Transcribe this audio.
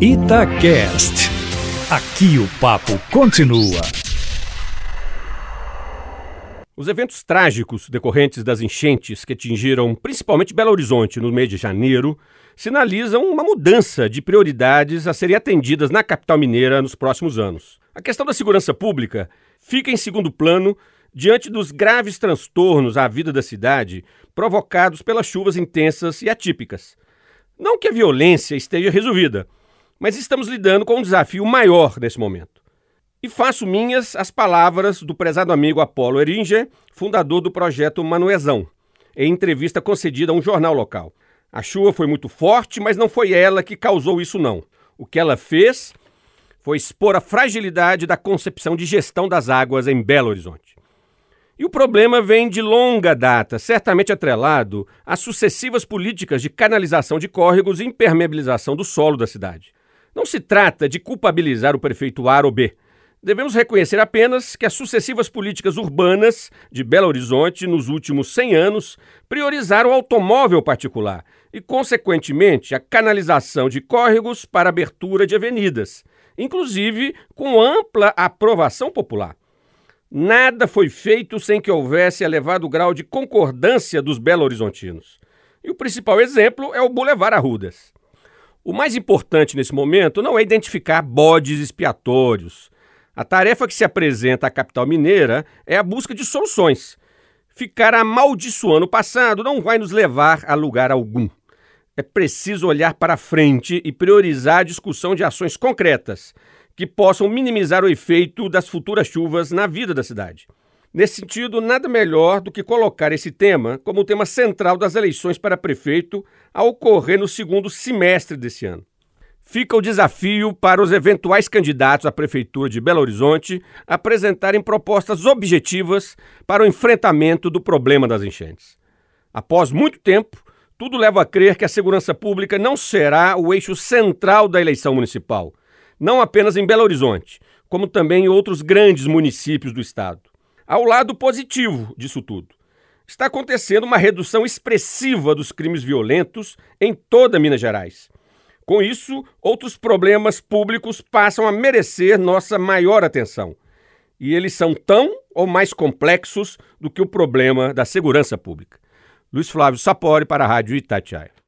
Itacast. Aqui o papo continua. Os eventos trágicos decorrentes das enchentes que atingiram principalmente Belo Horizonte no mês de janeiro sinalizam uma mudança de prioridades a serem atendidas na capital mineira nos próximos anos. A questão da segurança pública fica em segundo plano diante dos graves transtornos à vida da cidade provocados pelas chuvas intensas e atípicas. Não que a violência esteja resolvida, mas estamos lidando com um desafio maior nesse momento. E faço minhas as palavras do prezado amigo Apolo Eringer, fundador do projeto Manuezão, em entrevista concedida a um jornal local. A chuva foi muito forte, mas não foi ela que causou isso, não. O que ela fez foi expor a fragilidade da concepção de gestão das águas em Belo Horizonte. E o problema vem de longa data, certamente atrelado às sucessivas políticas de canalização de córregos e impermeabilização do solo da cidade. Não se trata de culpabilizar o prefeito A ou B. Devemos reconhecer apenas que as sucessivas políticas urbanas de Belo Horizonte nos últimos 100 anos priorizaram o automóvel particular e, consequentemente, a canalização de córregos para abertura de avenidas, inclusive com ampla aprovação popular. Nada foi feito sem que houvesse elevado grau de concordância dos belo-horizontinos. E o principal exemplo é o Boulevard Arrudas. O mais importante nesse momento não é identificar bodes expiatórios. A tarefa que se apresenta à capital mineira é a busca de soluções. Ficar amaldiçoando o passado não vai nos levar a lugar algum. É preciso olhar para frente e priorizar a discussão de ações concretas que possam minimizar o efeito das futuras chuvas na vida da cidade. Nesse sentido, nada melhor do que colocar esse tema como o tema central das eleições para prefeito a ocorrer no segundo semestre desse ano. Fica o desafio para os eventuais candidatos à Prefeitura de Belo Horizonte apresentarem propostas objetivas para o enfrentamento do problema das enchentes. Após muito tempo, tudo leva a crer que a segurança pública não será o eixo central da eleição municipal, não apenas em Belo Horizonte, como também em outros grandes municípios do estado. Ao lado positivo disso tudo, está acontecendo uma redução expressiva dos crimes violentos em toda Minas Gerais. Com isso, outros problemas públicos passam a merecer nossa maior atenção. E eles são tão ou mais complexos do que o problema da segurança pública. Luiz Flávio Sapori para a Rádio Itatiaia.